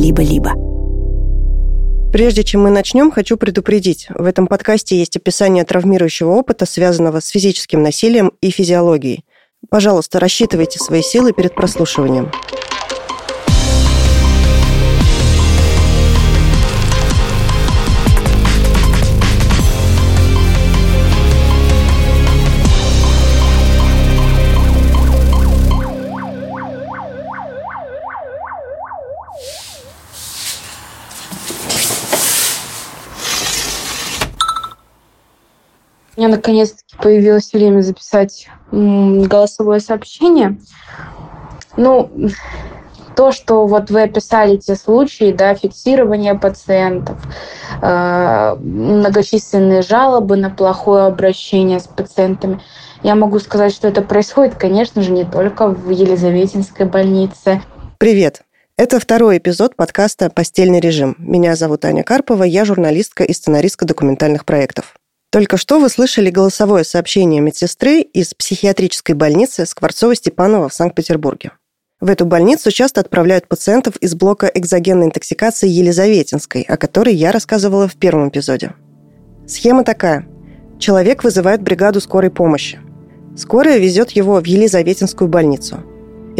либо-либо. Прежде чем мы начнем, хочу предупредить. В этом подкасте есть описание травмирующего опыта, связанного с физическим насилием и физиологией. Пожалуйста, рассчитывайте свои силы перед прослушиванием. Меня наконец-таки появилось время записать голосовое сообщение. Ну, то, что вот вы описали те случаи, да, фиксирование пациентов, э, многочисленные жалобы на плохое обращение с пациентами, я могу сказать, что это происходит, конечно же, не только в Елизаветинской больнице. Привет! Это второй эпизод подкаста «Постельный режим». Меня зовут Аня Карпова, я журналистка и сценаристка документальных проектов. Только что вы слышали голосовое сообщение медсестры из психиатрической больницы Скворцова-Степанова в Санкт-Петербурге. В эту больницу часто отправляют пациентов из блока экзогенной интоксикации Елизаветинской, о которой я рассказывала в первом эпизоде. Схема такая. Человек вызывает бригаду скорой помощи. Скорая везет его в Елизаветинскую больницу.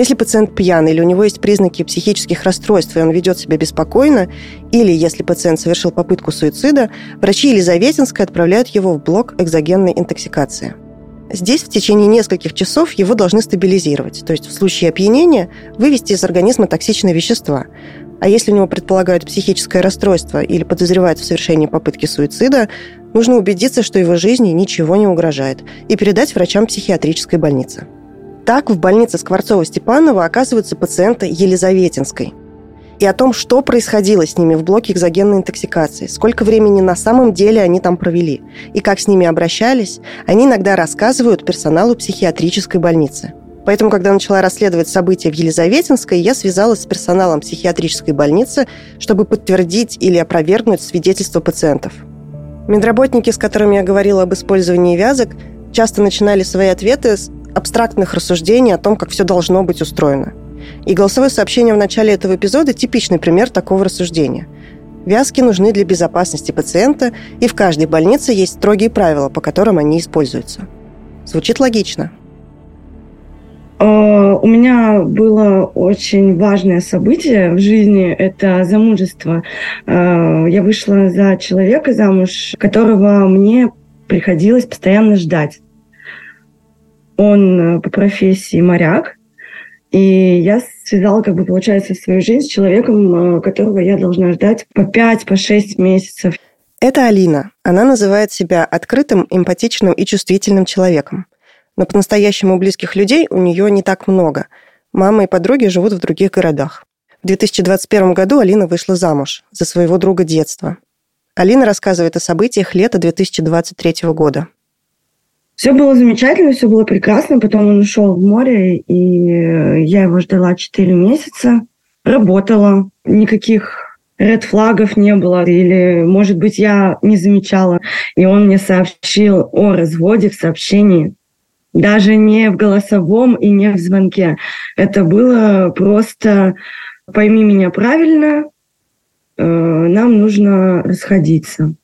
Если пациент пьян или у него есть признаки психических расстройств, и он ведет себя беспокойно, или если пациент совершил попытку суицида, врачи Елизаветинской отправляют его в блок экзогенной интоксикации. Здесь в течение нескольких часов его должны стабилизировать, то есть в случае опьянения вывести из организма токсичные вещества. А если у него предполагают психическое расстройство или подозревают в совершении попытки суицида, нужно убедиться, что его жизни ничего не угрожает, и передать врачам психиатрической больницы. Так в больнице Скворцова-Степанова оказываются пациенты Елизаветинской. И о том, что происходило с ними в блоке экзогенной интоксикации, сколько времени на самом деле они там провели, и как с ними обращались, они иногда рассказывают персоналу психиатрической больницы. Поэтому, когда начала расследовать события в Елизаветинской, я связалась с персоналом психиатрической больницы, чтобы подтвердить или опровергнуть свидетельства пациентов. Медработники, с которыми я говорила об использовании вязок, часто начинали свои ответы с абстрактных рассуждений о том, как все должно быть устроено. И голосовое сообщение в начале этого эпизода – типичный пример такого рассуждения. Вязки нужны для безопасности пациента, и в каждой больнице есть строгие правила, по которым они используются. Звучит логично. А, у меня было очень важное событие в жизни – это замужество. А, я вышла за человека замуж, которого мне приходилось постоянно ждать. Он э, по профессии моряк, и я связала, как бы, получается, свою жизнь с человеком, э, которого я должна ждать по 5, по 6 месяцев. Это Алина. Она называет себя открытым, эмпатичным и чувствительным человеком. Но по-настоящему близких людей у нее не так много. Мама и подруги живут в других городах. В 2021 году Алина вышла замуж за своего друга детства. Алина рассказывает о событиях лета 2023 года. Все было замечательно, все было прекрасно. Потом он ушел в море, и я его ждала 4 месяца. Работала. Никаких ред флагов не было. Или, может быть, я не замечала. И он мне сообщил о разводе в сообщении. Даже не в голосовом и не в звонке. Это было просто «пойми меня правильно, э, нам нужно расходиться».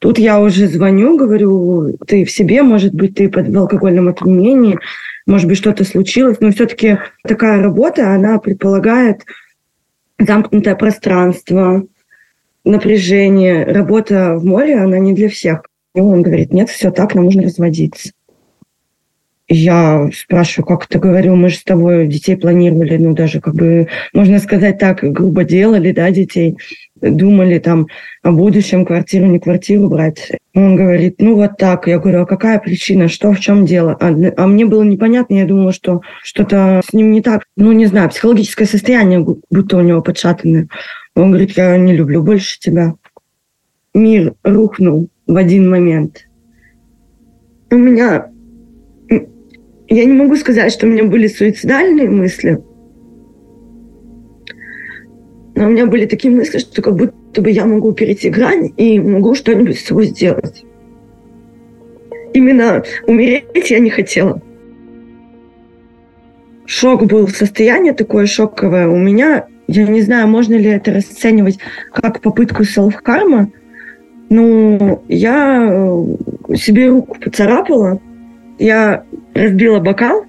Тут я уже звоню, говорю, ты в себе, может быть, ты под, в алкогольном опьянении, может быть, что-то случилось, но все-таки такая работа, она предполагает замкнутое пространство, напряжение. Работа в море, она не для всех. И он говорит, нет, все так, нам нужно разводиться. Я спрашиваю, как это говорю, мы же с тобой детей планировали, ну, даже как бы, можно сказать так, грубо делали, да, детей думали там о будущем, квартиру, не квартиру брать. Он говорит, ну вот так. Я говорю, а какая причина, что, в чем дело? А, а мне было непонятно, я думала, что что-то с ним не так. Ну, не знаю, психологическое состояние, будто у него подшатанное. Он говорит, я не люблю больше тебя. Мир рухнул в один момент. У меня... Я не могу сказать, что у меня были суицидальные мысли, но у меня были такие мысли, что как будто бы я могу перейти грань и могу что-нибудь с собой сделать. Именно умереть я не хотела. Шок был, состояние такое шоковое. У меня Я не знаю, можно ли это расценивать как попытку селф-карма, но я э, себе руку поцарапала, я разбила бокал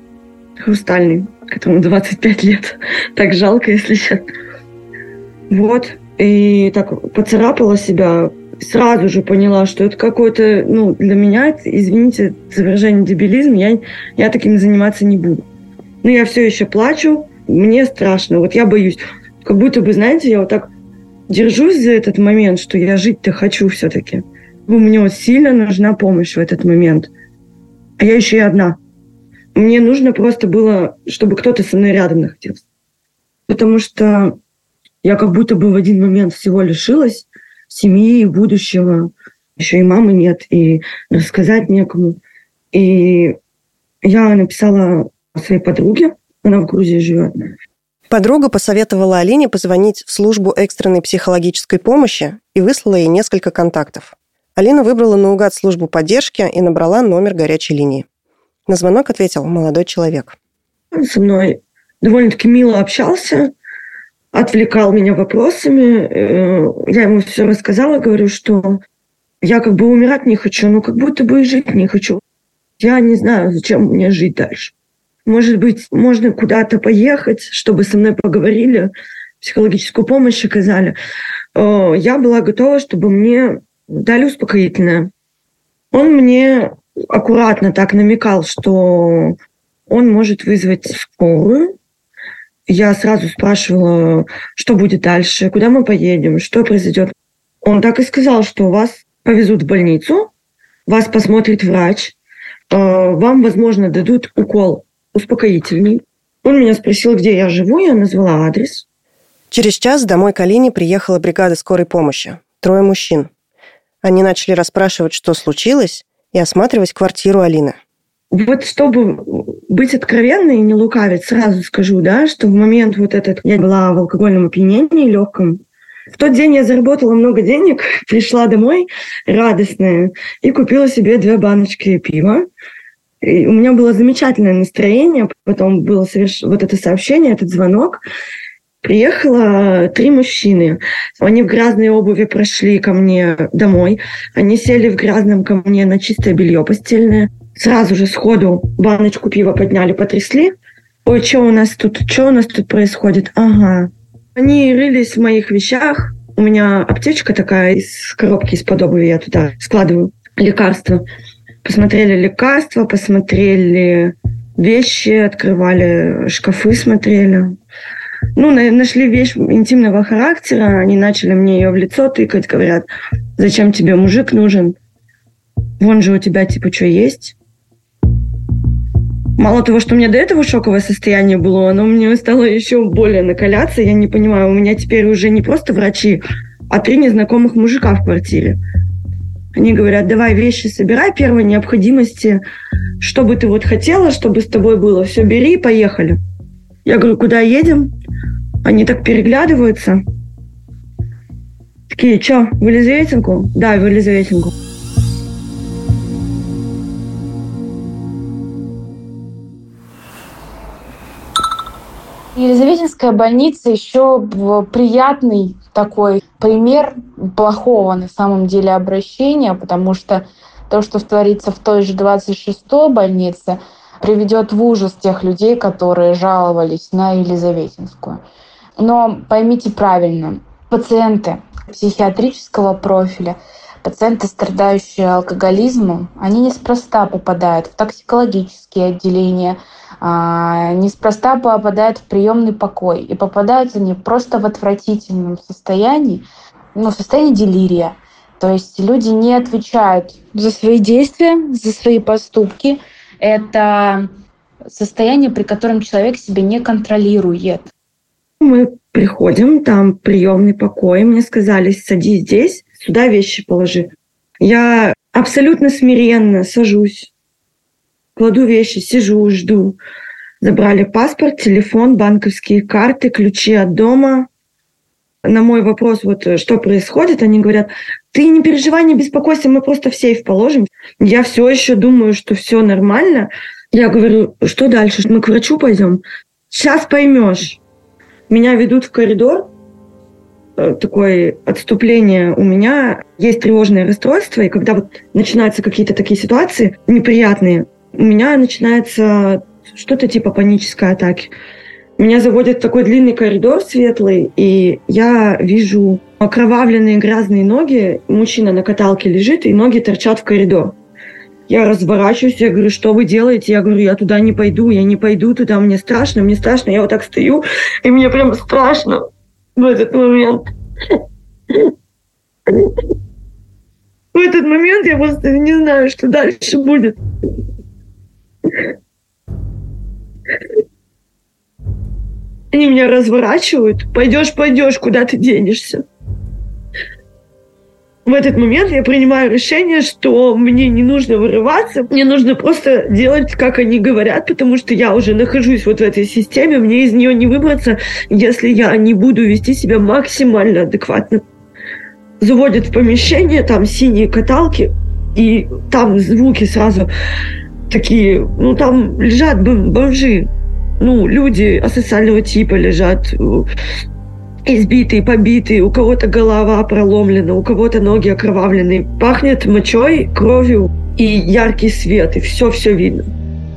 хрустальный, которому 25 лет. Так жалко, если честно. Вот. И так поцарапала себя, сразу же поняла, что это какой-то, ну, для меня, извините за выражение дебилизм, я, я таким заниматься не буду. Но я все еще плачу, мне страшно, вот я боюсь. Как будто бы, знаете, я вот так держусь за этот момент, что я жить-то хочу все-таки. Мне вот сильно нужна помощь в этот момент. А я еще и одна. Мне нужно просто было, чтобы кто-то со мной рядом находился. Потому что я как будто бы в один момент всего лишилась семьи, будущего. Еще и мамы нет, и рассказать некому. И я написала своей подруге, она в Грузии живет. Подруга посоветовала Алине позвонить в службу экстренной психологической помощи и выслала ей несколько контактов. Алина выбрала наугад службу поддержки и набрала номер горячей линии. На звонок ответил молодой человек. Он со мной довольно-таки мило общался, отвлекал меня вопросами. Э, я ему все рассказала, говорю, что я как бы умирать не хочу, но как будто бы и жить не хочу. Я не знаю, зачем мне жить дальше. Может быть, можно куда-то поехать, чтобы со мной поговорили, психологическую помощь оказали. Э, я была готова, чтобы мне дали успокоительное. Он мне аккуратно так намекал, что он может вызвать скорую, я сразу спрашивала, что будет дальше, куда мы поедем, что произойдет. Он так и сказал, что вас повезут в больницу, вас посмотрит врач, э, вам, возможно, дадут укол успокоительный. Он меня спросил, где я живу, я назвала адрес. Через час домой к Алине приехала бригада скорой помощи. Трое мужчин. Они начали расспрашивать, что случилось, и осматривать квартиру Алины. Вот чтобы быть откровенной и не лукавить, сразу скажу, да, что в момент вот этот я была в алкогольном опьянении легком. В тот день я заработала много денег, пришла домой радостная и купила себе две баночки пива. И у меня было замечательное настроение, потом было соверш... вот это сообщение, этот звонок. Приехало три мужчины. Они в грязной обуви прошли ко мне домой. Они сели в грязном ко мне на чистое белье постельное сразу же сходу баночку пива подняли, потрясли. Ой, что у нас тут, что у нас тут происходит? Ага. Они рылись в моих вещах. У меня аптечка такая из коробки из-под обуви, я туда складываю лекарства. Посмотрели лекарства, посмотрели вещи, открывали шкафы, смотрели. Ну, нашли вещь интимного характера, они начали мне ее в лицо тыкать, говорят, зачем тебе мужик нужен? Вон же у тебя типа что есть? Мало того, что у меня до этого шоковое состояние было, оно мне стало еще более накаляться. Я не понимаю, у меня теперь уже не просто врачи, а три незнакомых мужика в квартире. Они говорят, давай вещи собирай первой необходимости, что бы ты вот хотела, чтобы с тобой было, все бери и поехали. Я говорю, куда едем? Они так переглядываются. Такие, что, в Елизаветинку? Да, в Елизаветинку. Елизаветинская больница еще приятный такой пример плохого на самом деле обращения, потому что то, что творится в той же 26-й больнице, приведет в ужас тех людей, которые жаловались на Елизаветинскую. Но поймите правильно, пациенты психиатрического профиля, пациенты, страдающие алкоголизмом, они неспроста попадают в токсикологические отделения, а, неспроста попадают в приемный покой. И попадают они просто в отвратительном состоянии, ну, в состоянии делирия. То есть люди не отвечают за свои действия, за свои поступки. Это состояние, при котором человек себя не контролирует. Мы приходим, там приемный покой, мне сказали, садись здесь, сюда вещи положи. Я абсолютно смиренно сажусь, кладу вещи, сижу, жду. Забрали паспорт, телефон, банковские карты, ключи от дома. На мой вопрос, вот что происходит, они говорят, ты не переживай, не беспокойся, мы просто в сейф положим. Я все еще думаю, что все нормально. Я говорю, что дальше? Мы к врачу пойдем? Сейчас поймешь. Меня ведут в коридор, э, такое отступление у меня есть тревожное расстройство, и когда вот начинаются какие-то такие ситуации неприятные, у меня начинается что-то типа панической атаки. Меня заводят в такой длинный коридор светлый, и я вижу окровавленные грязные ноги. Мужчина на каталке лежит, и ноги торчат в коридор. Я разворачиваюсь, я говорю, что вы делаете? Я говорю, я туда не пойду, я не пойду туда, мне страшно, мне страшно. Я вот так стою, и мне прям страшно в этот момент. В этот момент я просто не знаю, что дальше будет. Они меня разворачивают. Пойдешь, пойдешь, куда ты денешься. В этот момент я принимаю решение, что мне не нужно вырываться, мне нужно просто делать, как они говорят, потому что я уже нахожусь вот в этой системе, мне из нее не выбраться, если я не буду вести себя максимально адекватно. Заводят в помещение, там синие каталки, и там звуки сразу такие, ну там лежат бомжи, ну, люди асоциального типа лежат, избитые, побитые, у кого-то голова проломлена, у кого-то ноги окровавлены. Пахнет мочой, кровью и яркий свет, и все-все видно.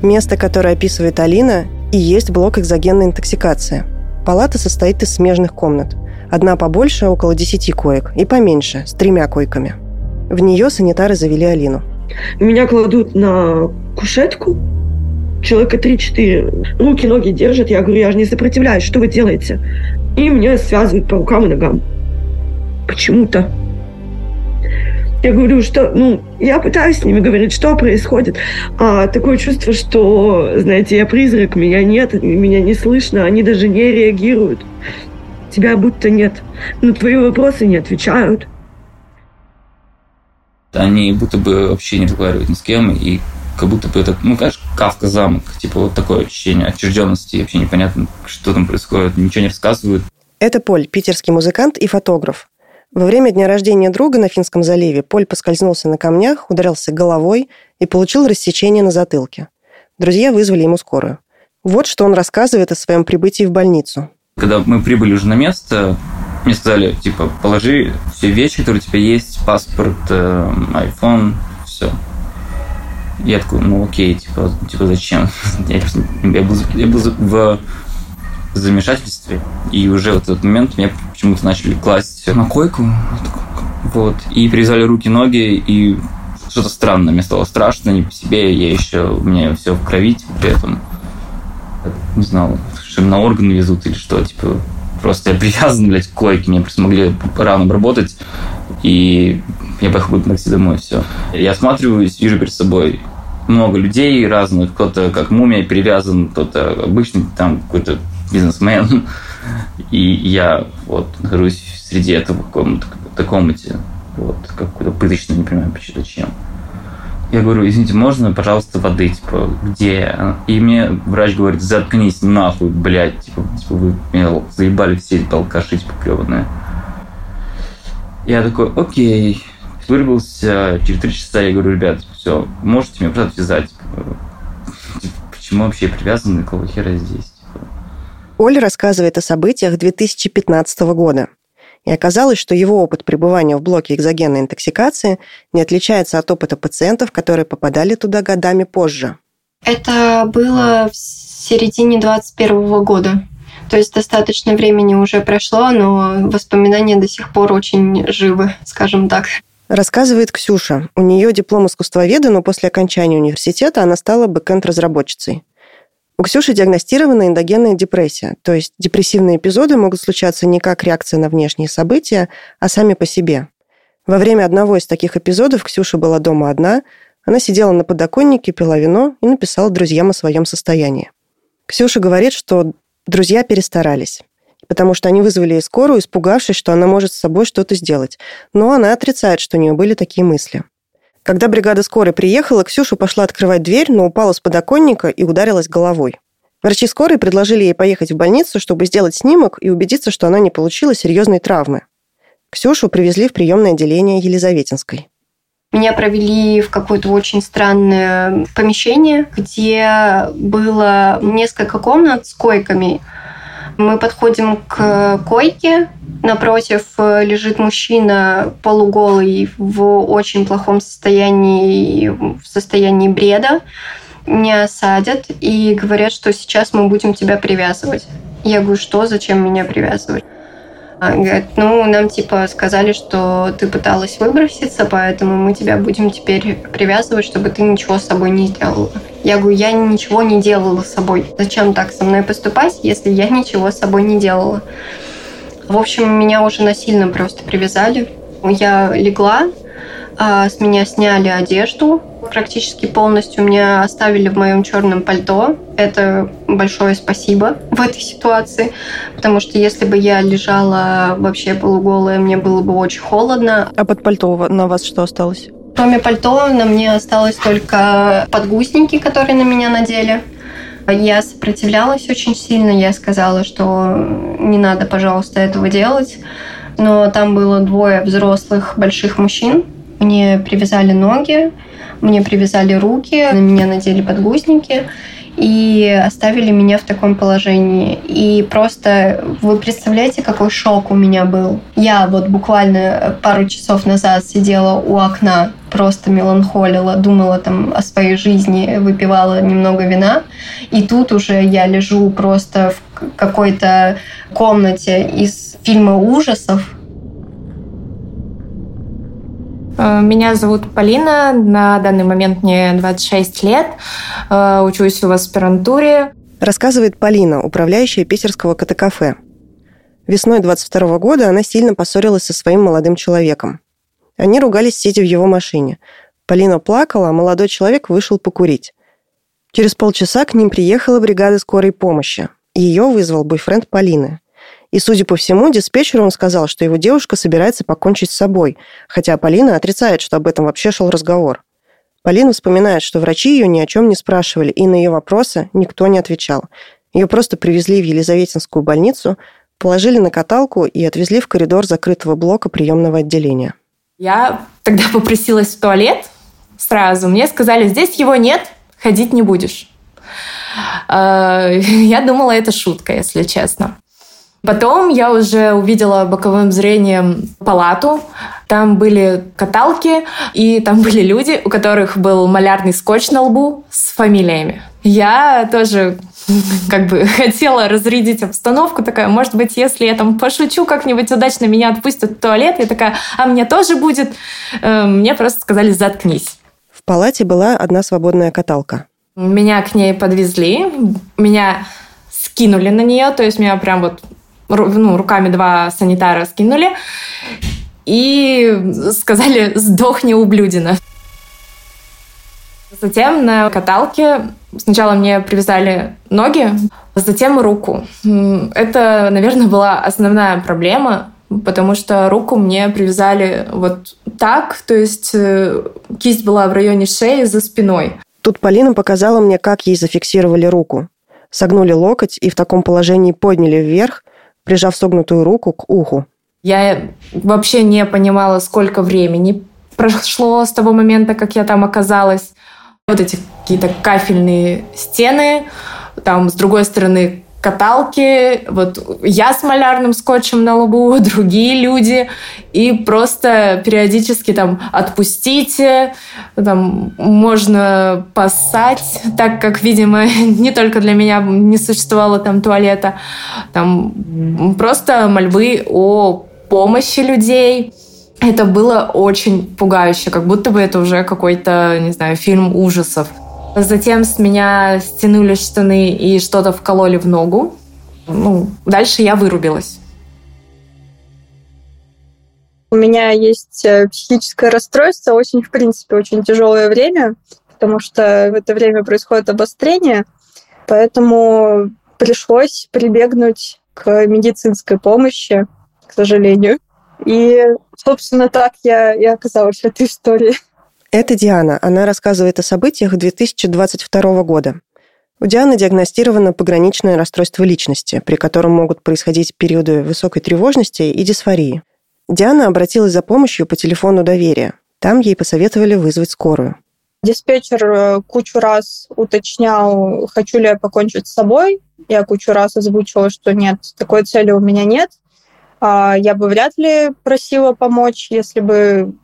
Место, которое описывает Алина, и есть блок экзогенной интоксикации. Палата состоит из смежных комнат. Одна побольше, около 10 коек, и поменьше, с тремя койками. В нее санитары завели Алину. Меня кладут на кушетку, человека 3-4. Руки, ноги держат. Я говорю, я же не сопротивляюсь, что вы делаете? И меня связывают по рукам и ногам. Почему-то. Я говорю, что, ну, я пытаюсь с ними говорить, что происходит. А такое чувство, что, знаете, я призрак, меня нет, меня не слышно, они даже не реагируют. Тебя будто нет. На твои вопросы не отвечают. Они будто бы вообще не разговаривают ни с кем, и как будто бы это, ну, конечно, Кавка замок. Типа вот такое ощущение отчужденности. Вообще непонятно, что там происходит. Ничего не рассказывают. Это Поль, питерский музыкант и фотограф. Во время дня рождения друга на Финском заливе Поль поскользнулся на камнях, ударился головой и получил рассечение на затылке. Друзья вызвали ему скорую. Вот что он рассказывает о своем прибытии в больницу. Когда мы прибыли уже на место, мне сказали, типа, положи все вещи, которые у тебя есть, паспорт, э, iPhone, все. Я такой, ну окей, типа, типа зачем? я, я, был, я был в замешательстве, и уже в этот момент меня почему-то начали класть на койку, вот, и привязали руки, ноги, и что-то странное, мне стало страшно, не по себе, я еще, у меня все в крови, типа, при этом, не знал, что на органы везут или что, типа, просто я привязан, блядь, к койке, мне просто могли рано обработать, и я поехал на такси домой, все. Я осматриваюсь, вижу перед собой много людей разных, кто-то как мумия перевязан, кто-то обычный там какой-то бизнесмен. И я вот нахожусь среди этого каком-то комнате, вот, какой-то пыточный, не понимаю, зачем. Я говорю, извините, можно, пожалуйста, воды, типа, где? И мне врач говорит, заткнись нахуй, блядь, типа, типа вы меня заебали все эти алкаши, типа, клёванные. Я такой, окей, вырвался, через три часа я говорю, ребят, все, можете меня просто отвязать. Типа, почему вообще привязаны, какого хера здесь? Оля рассказывает о событиях 2015 года. И оказалось, что его опыт пребывания в блоке экзогенной интоксикации не отличается от опыта пациентов, которые попадали туда годами позже. Это было в середине 2021 года. То есть достаточно времени уже прошло, но воспоминания до сих пор очень живы, скажем так. Рассказывает Ксюша. У нее диплом искусствоведа, но после окончания университета она стала бэкэнд-разработчицей. У Ксюши диагностирована эндогенная депрессия, то есть депрессивные эпизоды могут случаться не как реакция на внешние события, а сами по себе. Во время одного из таких эпизодов Ксюша была дома одна, она сидела на подоконнике, пила вино и написала друзьям о своем состоянии. Ксюша говорит, что друзья перестарались потому что они вызвали ей скорую, испугавшись, что она может с собой что-то сделать. Но она отрицает, что у нее были такие мысли. Когда бригада скорой приехала, Ксюша пошла открывать дверь, но упала с подоконника и ударилась головой. Врачи скорой предложили ей поехать в больницу, чтобы сделать снимок и убедиться, что она не получила серьезной травмы. Ксюшу привезли в приемное отделение Елизаветинской. Меня провели в какое-то очень странное помещение, где было несколько комнат с койками. Мы подходим к койке, напротив э, лежит мужчина полуголый в очень плохом состоянии, в состоянии бреда. Меня садят и говорят, что сейчас мы будем тебя привязывать. Я говорю, что, зачем меня привязывать? Говорят, ну, нам типа сказали, что ты пыталась выброситься, поэтому мы тебя будем теперь привязывать, чтобы ты ничего с собой не сделала. Я говорю, я ничего не делала с собой. Зачем так со мной поступать, если я ничего с собой не делала? В общем, меня уже насильно просто привязали. Я легла, с меня сняли одежду, практически полностью меня оставили в моем черном пальто. Это большое спасибо в этой ситуации, потому что если бы я лежала вообще полуголая, мне было бы очень холодно. А под пальто на вас что осталось? Кроме пальто на мне осталось только подгузники, которые на меня надели. Я сопротивлялась очень сильно, я сказала, что не надо, пожалуйста, этого делать. Но там было двое взрослых больших мужчин, мне привязали ноги, мне привязали руки, на меня надели подгузники и оставили меня в таком положении. И просто вы представляете, какой шок у меня был. Я вот буквально пару часов назад сидела у окна, просто меланхолила, думала там о своей жизни, выпивала немного вина. И тут уже я лежу просто в какой-то комнате из фильма ужасов, Э, меня зовут Полина, на данный момент мне 26 лет, э, учусь в аспирантуре. Рассказывает Полина, управляющая питерского КТ-кафе. Весной 22 года она сильно поссорилась со своим молодым человеком. Они ругались, сидя в его машине. Полина плакала, а молодой человек вышел покурить. Через полчаса к ним приехала бригада скорой помощи. Ее вызвал бойфренд Полины. И, судя по всему, диспетчеру он сказал, что его девушка собирается покончить с собой, хотя Полина отрицает, что об этом вообще шел разговор. Полина вспоминает, что врачи ее ни о чем не спрашивали, и на ее вопросы никто не отвечал. Ее просто привезли в Елизаветинскую больницу, положили на каталку и отвезли в коридор закрытого блока приемного отделения. Я тогда попросилась в туалет сразу. Мне сказали, здесь его нет, ходить не будешь. Э, я думала, это шутка, если честно. Потом я уже увидела боковым зрением палату. Там были каталки, и там были люди, у которых был малярный скотч на лбу с фамилиями. Я тоже как бы хотела разрядить обстановку, такая, может быть, если я там пошучу как-нибудь удачно, меня отпустят в туалет, я такая, а мне тоже будет. Э, мне просто сказали, заткнись. В палате была одна свободная каталка. Меня к ней подвезли, меня скинули на нее, то есть меня прям вот ну, руками два санитара скинули и сказали «сдохни, ублюдина». Затем на каталке сначала мне привязали ноги, затем руку. Это, наверное, была основная проблема, потому что руку мне привязали вот так, то есть э, кисть была в районе шеи за спиной. Тут Полина показала мне, как ей зафиксировали руку. Согнули локоть и в таком положении подняли вверх, прижав согнутую руку к уху. Я вообще не понимала, сколько времени прошло с того момента, как я там оказалась. Вот эти какие-то кафельные стены, там с другой стороны каталки, вот я с малярным скотчем на лбу, другие люди, и просто периодически там отпустите, там можно поссать, так как, видимо, не только для меня не существовало там туалета, там просто мольбы о помощи людей. Это было очень пугающе, как будто бы это уже какой-то, не знаю, фильм ужасов. Затем с меня стянули штаны и что-то вкололи в ногу. Ну, дальше я вырубилась. У меня есть э, психическое расстройство, очень, в принципе, очень тяжелое время, потому что в это время происходит обострение, поэтому пришлось прибегнуть к медицинской помощи, к сожалению. И, собственно, так я и оказалась в этой истории. Это Диана. Она рассказывает о событиях 2022 года. У Дианы диагностировано пограничное расстройство личности, при котором могут происходить периоды высокой тревожности и дисфории. Диана обратилась за помощью по телефону доверия. Там ей посоветовали вызвать скорую. Диспетчер э, кучу раз уточнял, хочу ли я покончить с собой. Я кучу раз озвучила, что нет, такой цели у меня нет. А, я бы вряд ли просила помочь, если бы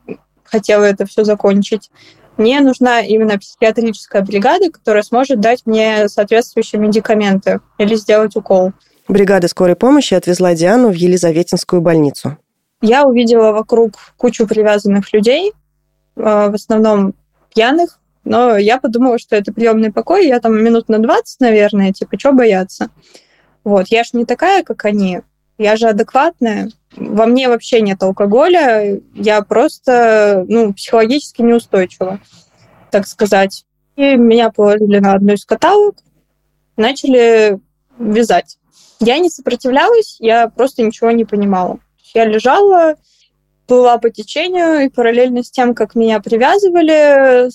хотела это все закончить. Мне нужна именно психиатрическая бригада, которая сможет дать мне соответствующие медикаменты или сделать укол. Бригада скорой помощи отвезла Диану в Елизаветинскую больницу. Я увидела вокруг кучу привязанных людей, а, в основном пьяных, но я подумала, что это приемный покой, я там минут на 20, наверное, типа, что бояться? Вот, я же не такая, как они, я же адекватная, во мне вообще нет алкоголя, я просто, ну, психологически неустойчива, так сказать. И меня положили на одну из каталог, начали вязать. Я не сопротивлялась, я просто ничего не понимала. Я лежала, плыла по течению, и параллельно с тем, как меня привязывали,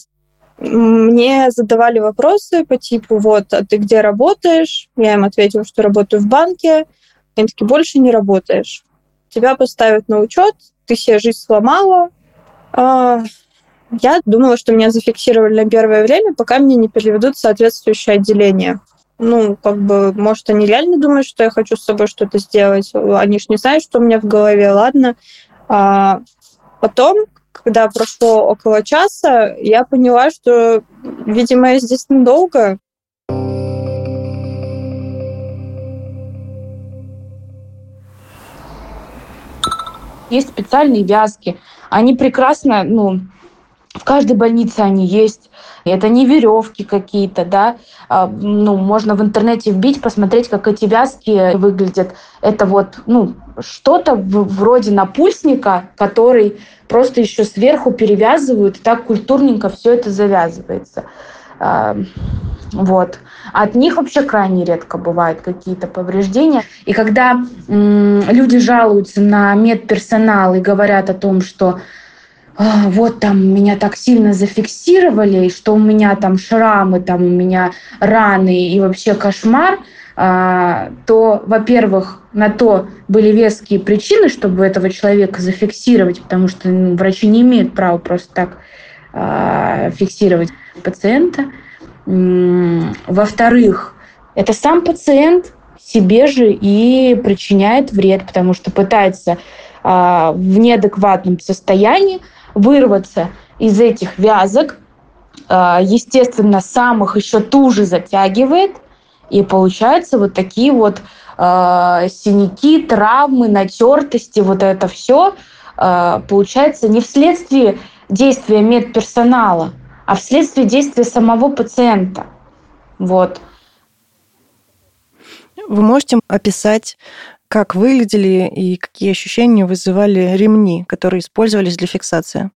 мне задавали вопросы по типу, вот, а ты где работаешь? Я им ответила, что работаю в банке. Они такие, больше не работаешь. Тебя поставят на учет, ты себе жизнь сломала. А, я думала, что меня зафиксировали на первое время, пока меня не переведут в соответствующее отделение. Ну, как бы, может, они реально думают, что я хочу с собой что-то сделать. Они ж не знают, что у меня в голове, ладно. А потом, когда прошло около часа, я поняла, что, видимо, я здесь недолго. Есть специальные вязки. Они прекрасно, ну, в каждой больнице они есть. Это не веревки какие-то, да. А, ну, можно в интернете вбить, посмотреть, как эти вязки выглядят. Это вот, ну, что-то вроде напульсника, который просто еще сверху перевязывают, и так культурненько все это завязывается. А, вот. От них вообще крайне редко бывают какие-то повреждения. И когда люди жалуются на медперсонал и говорят о том, что а, вот там меня так сильно зафиксировали, что у меня там шрамы, там у меня раны и вообще кошмар, а, то, во-первых, на то были веские причины, чтобы этого человека зафиксировать, потому что ну, врачи не имеют права просто так а, фиксировать пациента. Во-вторых, это сам пациент себе же и причиняет вред, потому что пытается в неадекватном состоянии вырваться из этих вязок, а, естественно, сам их еще туже затягивает, и получаются вот такие вот э, синяки, травмы, натертости, вот это все э, получается не вследствие действия медперсонала, а вследствие действия самого пациента. Вот. Вы можете описать, как выглядели и какие ощущения вызывали ремни, которые использовались для фиксации?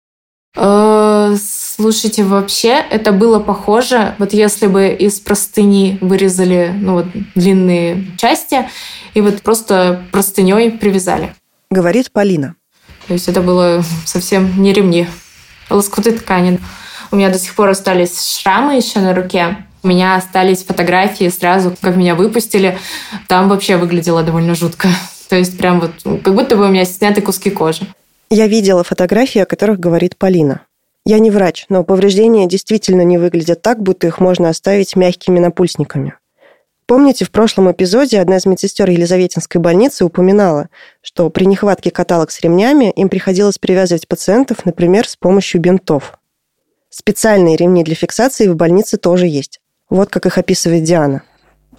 Э, слушайте, вообще это было похоже, вот если бы из простыни вырезали ну, вот, длинные части и вот просто простыней привязали. Говорит Полина. То есть это было совсем не ремни, а лоскуты ткани. У меня до сих пор остались шрамы еще на руке. У меня остались фотографии сразу, как меня выпустили. Там вообще выглядело довольно жутко. То есть прям вот, как будто бы у меня сняты куски кожи. Я видела фотографии, о которых говорит Полина. Я не врач, но повреждения действительно не выглядят так, будто их можно оставить мягкими напульсниками. Помните, в прошлом эпизоде одна из медсестер Елизаветинской больницы упоминала, что при нехватке каталог с ремнями им приходилось привязывать пациентов, например, с помощью бинтов. Специальные ремни для фиксации в больнице тоже есть. Вот как их описывает Диана.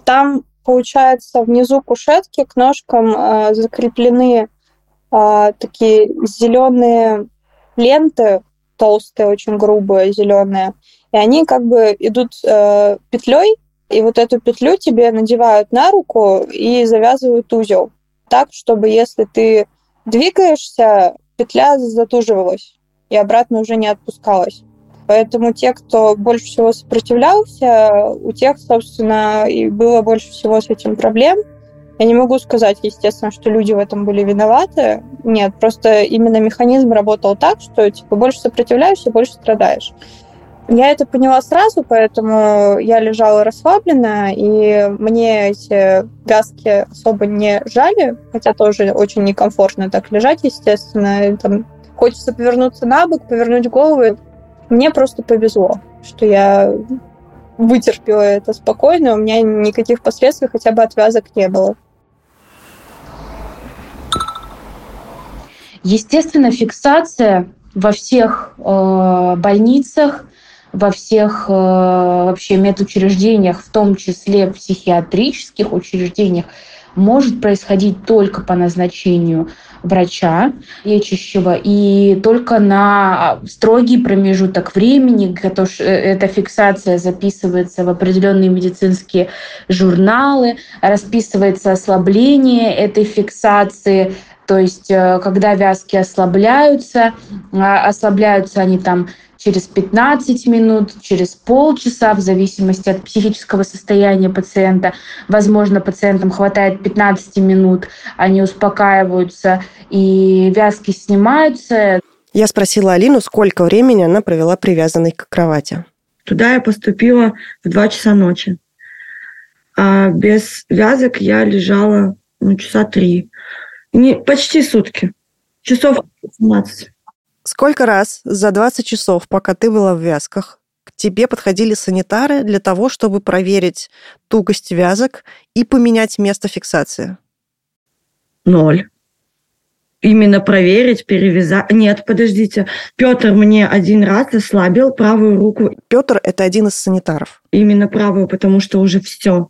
Там, получается, внизу кушетки к ножкам э, закреплены э, такие зеленые ленты, толстые, очень грубые, зеленые. И они как бы идут э, петлей, и вот эту петлю тебе надевают на руку и завязывают узел. Так, чтобы если ты двигаешься, петля затуживалась и обратно уже не отпускалась. Поэтому те, кто больше всего сопротивлялся, у тех, собственно, и было больше всего с этим проблем. Я не могу сказать, естественно, что люди в этом были виноваты. Нет, просто именно механизм работал так, что типа больше сопротивляешься, больше страдаешь. Я это поняла сразу, поэтому я лежала расслабленно, и мне эти вязки особо не жали, хотя тоже очень некомфортно так лежать, естественно. Там хочется повернуться на бок, повернуть голову, Мне просто повезло, что я вытерпела это спокойно, у меня никаких последствий хотя бы отвязок не было. Естественно, фиксация во всех э, больницах, во всех э, вообще медучреждениях, в том числе психиатрических учреждениях, может происходить только по назначению врача лечащего и только на строгий промежуток времени, э, эта фиксация записывается в определенные медицинские журналы, расписывается ослабление этой фиксации, то есть э, когда вязки ослабляются, а, ослабляются они там через 15 минут, через полчаса, в зависимости от психического состояния пациента. Возможно, пациентам хватает 15 минут, они успокаиваются, и вязки снимаются. Я спросила Алину, сколько времени она провела привязанной к кровати. Туда я поступила в 2 часа ночи. А без вязок я лежала ну, часа три. Не, почти сутки. Часов 17. Сколько раз за 20 часов, пока ты была в вязках, к тебе подходили санитары для того, чтобы проверить тугость вязок и поменять место фиксации? Ноль. Именно проверить, перевязать. Нет, подождите. Петр мне один раз ослабил правую руку. Петр – это один из санитаров. Именно правую, потому что уже все.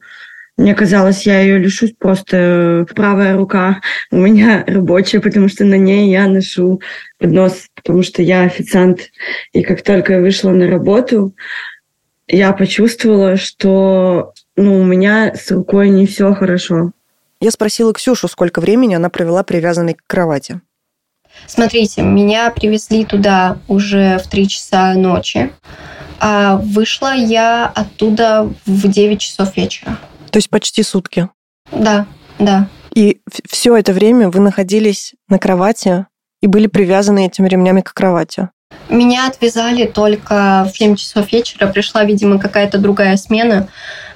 Мне казалось, я ее лишусь просто правая рука у меня рабочая, потому что на ней я ношу поднос, потому что я официант. И как только я вышла на работу, я почувствовала, что ну, у меня с рукой не все хорошо. Я спросила Ксюшу, сколько времени она провела привязанной к кровати. Смотрите, меня привезли туда уже в 3 часа ночи, а вышла я оттуда в 9 часов вечера. То есть почти сутки. Да, да. И все это время вы находились на кровати и были привязаны этими ремнями к кровати. Меня отвязали только в 7 часов вечера. Пришла, видимо, какая-то другая смена.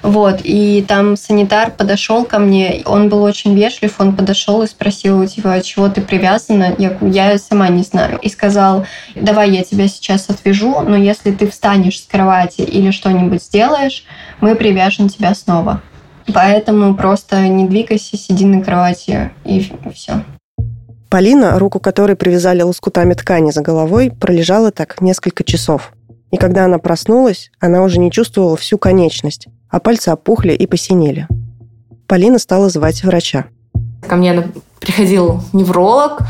Вот. И там санитар подошел ко мне. Он был очень вежлив. Он подошел и спросил, типа, чего ты привязана? Я я сама не знаю. И сказал, давай я тебя сейчас отвяжу, но если ты встанешь с кровати или что-нибудь сделаешь, мы привяжем тебя снова. Поэтому просто не двигайся, сиди на кровати и все. Полина, руку которой привязали лоскутами ткани за головой, пролежала так несколько часов. И когда она проснулась, она уже не чувствовала всю конечность, а пальцы опухли и посинели. Полина стала звать врача. Ко мне приходил невролог,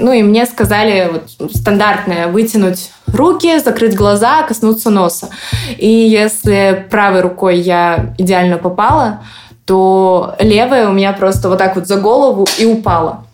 ну и мне сказали вот, стандартное вытянуть руки, закрыть глаза, коснуться носа. И если правой рукой я идеально попала, то левая у меня просто вот так вот за голову и упала.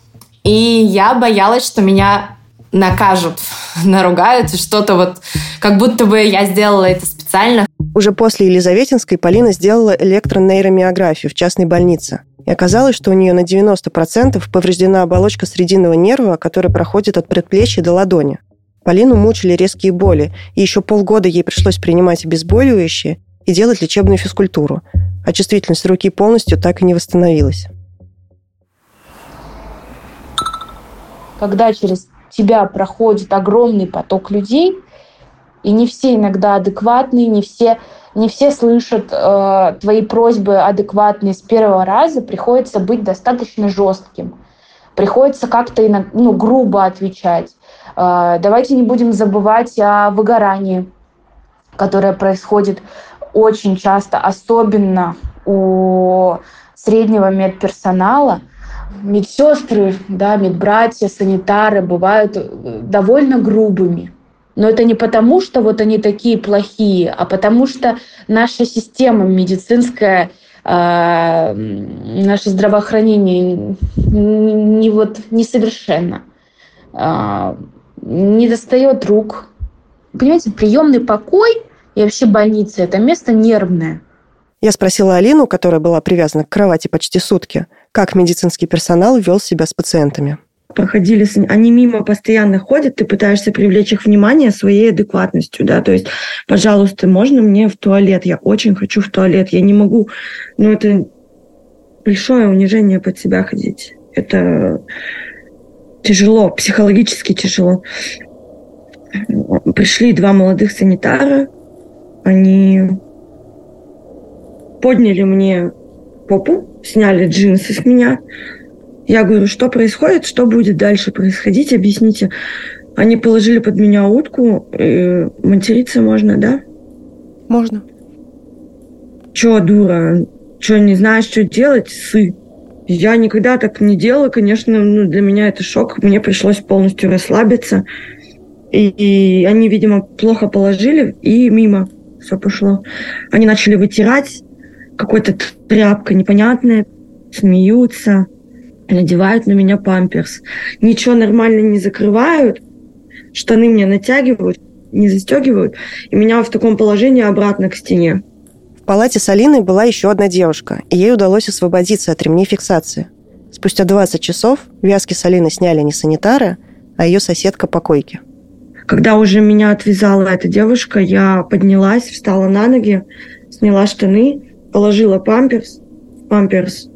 И я боялась, что меня накажут, наругают, что-то вот, как будто бы я сделала это специально. Уже после Елизаветинской Полина сделала электронейромиографию в частной больнице. И оказалось, что у нее на 90% повреждена оболочка срединного нерва, которая проходит от предплечья до ладони. Полину мучили резкие боли, и еще полгода ей пришлось принимать обезболивающие и делать лечебную физкультуру, а чувствительность руки полностью так и не восстановилась. Когда через тебя проходит огромный поток людей, и не все иногда адекватные, не все, не все слышат э, твои просьбы адекватные с первого раза, приходится быть достаточно жестким. Приходится как-то ну, грубо отвечать. Э, давайте не будем забывать о выгорании, которое происходит очень часто, особенно у среднего медперсонала. Медсестры, да, медбратья, санитары бывают э, довольно грубыми но это не потому, что вот они такие плохие, а потому что наша система медицинская, э, наше здравоохранение не вот несовершенно, э, не достает рук. Понимаете, приемный покой и вообще больница – это место нервное. Я спросила Алину, которая была привязана к кровати почти сутки, как медицинский персонал вел себя с пациентами проходили, они мимо постоянно ходят, ты пытаешься привлечь их внимание своей адекватностью, да, то есть, пожалуйста, можно мне в туалет, я очень хочу в туалет, я не могу, ну, это большое унижение под себя ходить, это тяжело, психологически тяжело. Пришли два молодых санитара, они подняли мне попу, сняли джинсы с меня. Я говорю, что происходит, что будет дальше происходить, объясните. Они положили под меня утку, и материться можно, да? Можно. Чё, дура? Чё, не знаешь, что делать? Сы. Я никогда так не делала, конечно, ну, для меня это шок. Мне пришлось полностью расслабиться. И, и они, видимо, плохо положили, и мимо все пошло. Они начали вытирать какой-то тряпкой непонятной, смеются, надевают на меня памперс. Ничего нормально не закрывают, штаны мне натягивают, не застегивают, и меня в таком положении обратно к стене. В палате с Алиной была еще одна девушка, и ей удалось освободиться от ремней фиксации. Спустя 20 часов вязки с Алины сняли не санитары, а ее соседка по койке. Когда уже меня отвязала эта девушка, я поднялась, встала на ноги, сняла штаны, положила памперс, памперс,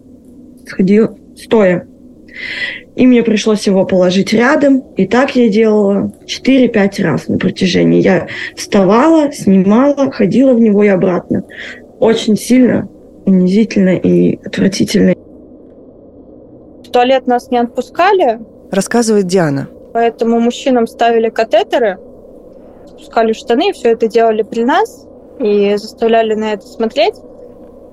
сходила стоя. И мне пришлось его положить рядом. И так я делала 4-5 раз на протяжении. Я вставала, снимала, ходила в него и обратно. Очень сильно, унизительно и отвратительно. В туалет нас не отпускали. Рассказывает Диана. Поэтому мужчинам ставили катетеры, спускали штаны, и все это делали при нас и заставляли на это смотреть,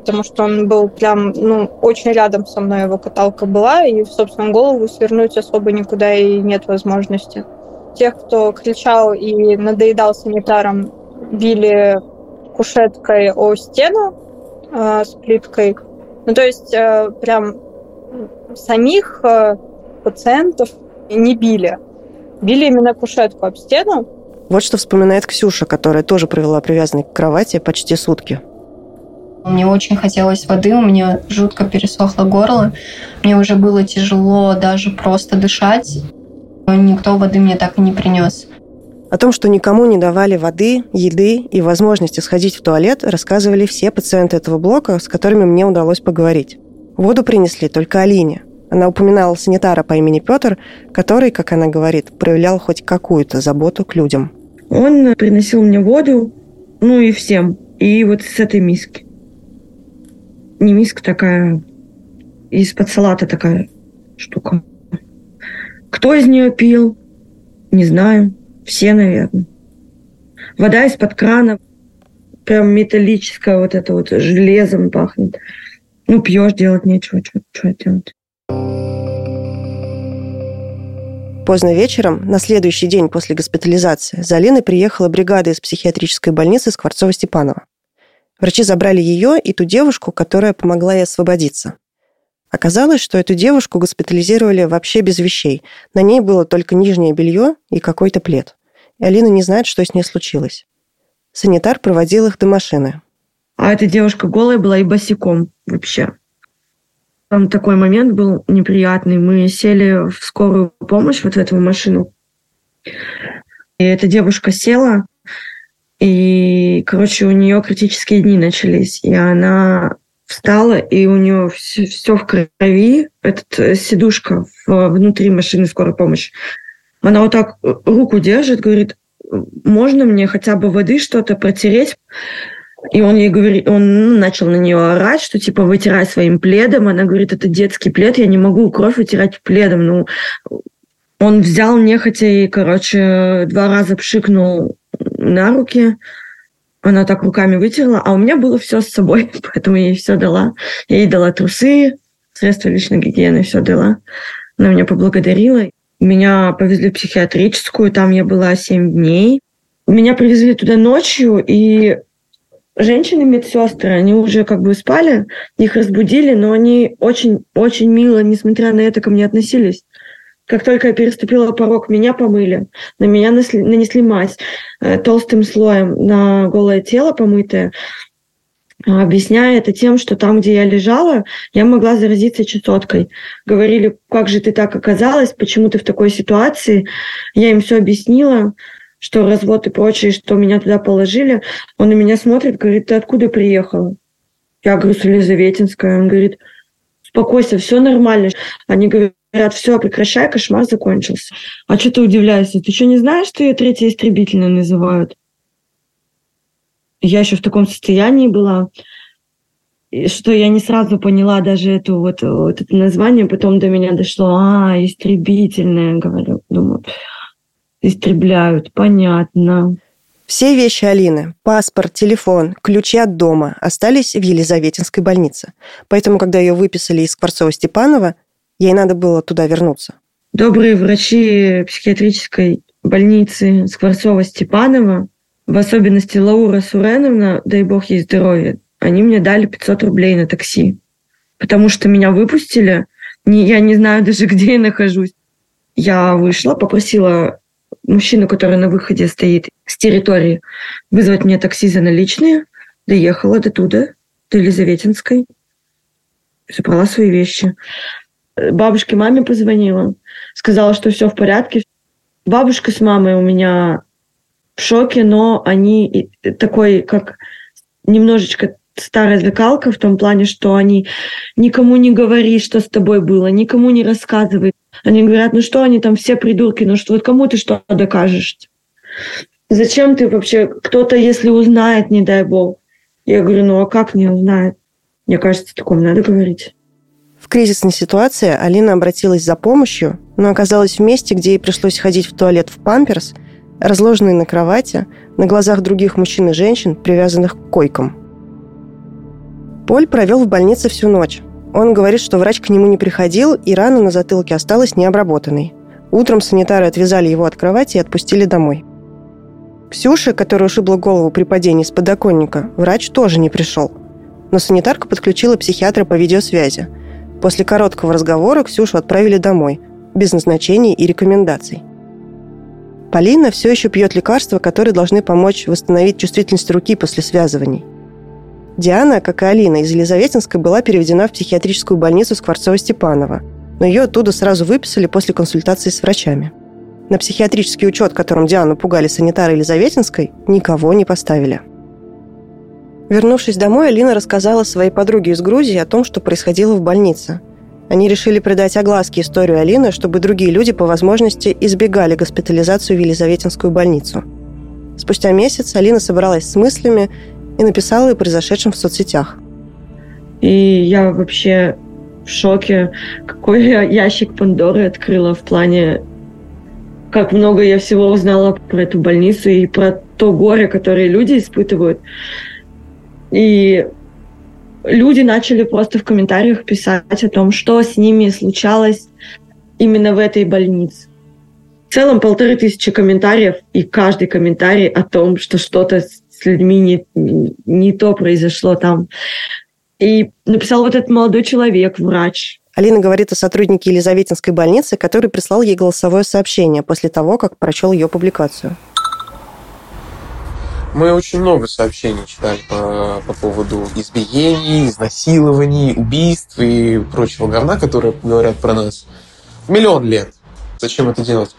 потому что он был прям, ну, очень рядом со мной его каталка была, и в собственную голову свернуть особо никуда и нет возможности. Тех, кто кричал и надоедал санитарам, били кушеткой о стену э, с плиткой. Ну, то есть э, прям самих э, пациентов не били. Били именно кушетку об стену. Вот что вспоминает Ксюша, которая тоже провела привязанной к кровати почти сутки. Мне очень хотелось воды, у меня жутко пересохло горло. Мне уже было тяжело даже просто дышать. Никто воды мне так и не принес. О том, что никому не давали воды, еды и возможности сходить в туалет, рассказывали все пациенты этого блока, с которыми мне удалось поговорить. Воду принесли только Алине. Она упоминала санитара по имени Петр, который, как она говорит, проявлял хоть какую-то заботу к людям. Он приносил мне воду, ну и всем, и вот с этой миски. Не миска такая, из-под салата такая штука. Кто из нее пил? Не знаю. Все, наверное. Вода из-под крана, прям металлическая, вот это вот железом пахнет. Ну, пьешь, делать нечего, что, делать. Поздно вечером, на следующий день после госпитализации, за Алиной приехала бригада из психиатрической больницы Скворцова-Степанова. Врачи забрали ее и ту девушку, которая помогла ей освободиться. Оказалось, что эту девушку госпитализировали вообще без вещей. На ней было только нижнее белье и какой-то плед. И Алина не знает, что с ней случилось. Санитар проводил их до машины. А эта девушка голая была и босиком вообще. Там такой момент был неприятный. Мы сели в скорую помощь вот в эту машину. И эта девушка села, и, короче, у нее критические дни начались. И она встала, и у нее все, все в крови, этот э, сидушка в, внутри машины скорой помощи. Она вот так э, руку держит, говорит, можно мне хотя бы воды что-то протереть? И он ей говорит, он ну, начал на нее орать, что типа вытирай своим пледом. Она говорит, это детский плед, я не могу кровь вытирать пледом. Ну, он взял нехотя и, короче, два раза пшикнул на руки. Она так руками вытерла, а у меня было все с собой, поэтому я ей все дала. Я ей дала трусы, средства личной гигиены, все дала. Она меня поблагодарила. Меня повезли в психиатрическую, там я была 7 дней. Меня привезли туда ночью, и женщины медсестры, они уже как бы спали, их разбудили, но они очень-очень мило, несмотря на это, ко мне относились. Как только я переступила порог, меня помыли, на меня нанесли, нанесли мазь э, толстым слоем на голое тело помытое, объясняя это тем, что там, где я лежала, я могла заразиться чесоткой. Говорили, как же ты так оказалась, почему ты в такой ситуации. Я им все объяснила что развод и прочее, что меня туда положили. Он на меня смотрит, говорит, ты откуда приехала? Я говорю, с Елизаветинская. Он говорит, успокойся, все нормально. Они говорят, Говорят, все, прекращай, кошмар закончился. А что ты удивляешься? Ты что, не знаешь, что ее третья истребительная называют? Я еще в таком состоянии была, что я не сразу поняла даже эту вот, вот это название, потом до меня дошло, а, истребительная, говорю, думаю, истребляют, понятно. Все вещи Алины, паспорт, телефон, ключи от дома остались в Елизаветинской больнице. Поэтому, когда ее выписали из Скворцова-Степанова, ей надо было туда вернуться. Добрые врачи психиатрической больницы Скворцова-Степанова, в особенности Лаура Суреновна, дай бог ей здоровья, они мне дали 500 рублей на такси. Потому что меня выпустили, не, я не знаю даже, где я нахожусь. Я вышла, попросила мужчину, который на выходе стоит с территории, вызвать мне такси за наличные. Доехала до туда, до Елизаветинской. Забрала свои вещи. Бабушке, маме позвонила. Сказала, что все в порядке. Бабушка с мамой у меня в шоке, но они такой, как немножечко старая закалка в том плане, что они никому не говори, что с тобой было, никому не рассказывай. Они говорят, ну что они там все придурки, ну что вот кому ты что докажешь? Зачем ты вообще, кто-то, если узнает, не дай бог. Я говорю, ну а как не узнает? Мне кажется, таком надо говорить. Кризисной ситуации Алина обратилась за помощью, но оказалась в месте, где ей пришлось ходить в туалет в памперс, разложенной на кровати, на глазах других мужчин и женщин, привязанных к койкам. Поль провел в больнице всю ночь. Он говорит, что врач к нему не приходил, и рана на затылке осталась необработанной. Утром санитары отвязали его от кровати и отпустили домой. Ксюше, которая ушибла голову при падении с подоконника, врач тоже не пришел. Но санитарка подключила психиатра по видеосвязи. После короткого разговора Ксюшу отправили домой, без назначений и рекомендаций. Полина все еще пьет лекарства, которые должны помочь восстановить чувствительность руки после связываний – Диана, как и Алина из Елизаветинской, была переведена в психиатрическую больницу Скворцова-Степанова, но ее оттуда сразу выписали после консультации с врачами. На психиатрический учет, которым Диану пугали санитары Елизаветинской, никого не поставили. Вернувшись домой, Алина рассказала своей подруге из Грузии о том, что происходило в больнице. Они решили придать огласке историю Алины, чтобы другие люди по возможности избегали госпитализацию в Елизаветинскую больницу. Спустя месяц Алина собралась с мыслями и написала о произошедшем в соцсетях. И я вообще в шоке, какой я ящик Пандоры открыла в плане, как много я всего узнала про эту больницу и про то горе, которое люди испытывают. И люди начали просто в комментариях писать о том, что с ними случалось именно в этой больнице. В целом полторы тысячи комментариев, и каждый комментарий о том, что что-то с людьми не, не то произошло там. И написал вот этот молодой человек, врач. Алина говорит о сотруднике Елизаветинской больницы, который прислал ей голосовое сообщение после того, как прочел ее публикацию. Мы очень много сообщений читали по, по поводу избиений, изнасилований, убийств и прочего говна, которые говорят про нас. Миллион лет. Зачем это делать?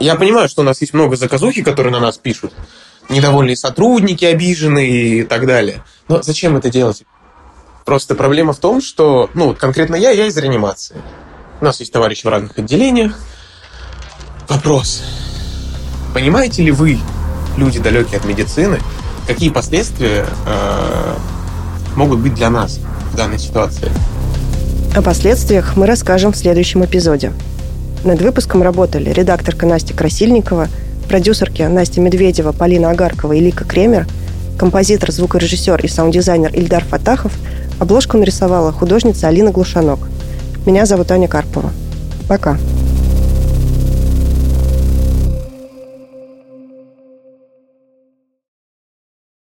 Я понимаю, что у нас есть много заказухи, которые на нас пишут недовольные сотрудники, обиженные и так далее. Но зачем это делать? Просто проблема в том, что, ну, конкретно я, я из реанимации. У нас есть товарищи в разных отделениях. Вопрос. Понимаете ли вы, люди далекие от медицины, какие последствия э, могут быть для нас в данной ситуации? О последствиях мы расскажем в следующем эпизоде. Над выпуском работали редакторка Настя Красильникова – продюсерки Настя Медведева, Полина Агаркова и Лика Кремер, композитор, звукорежиссер и саунд-дизайнер Ильдар Фатахов, обложку нарисовала художница Алина Глушанок. Меня зовут Аня Карпова. Пока.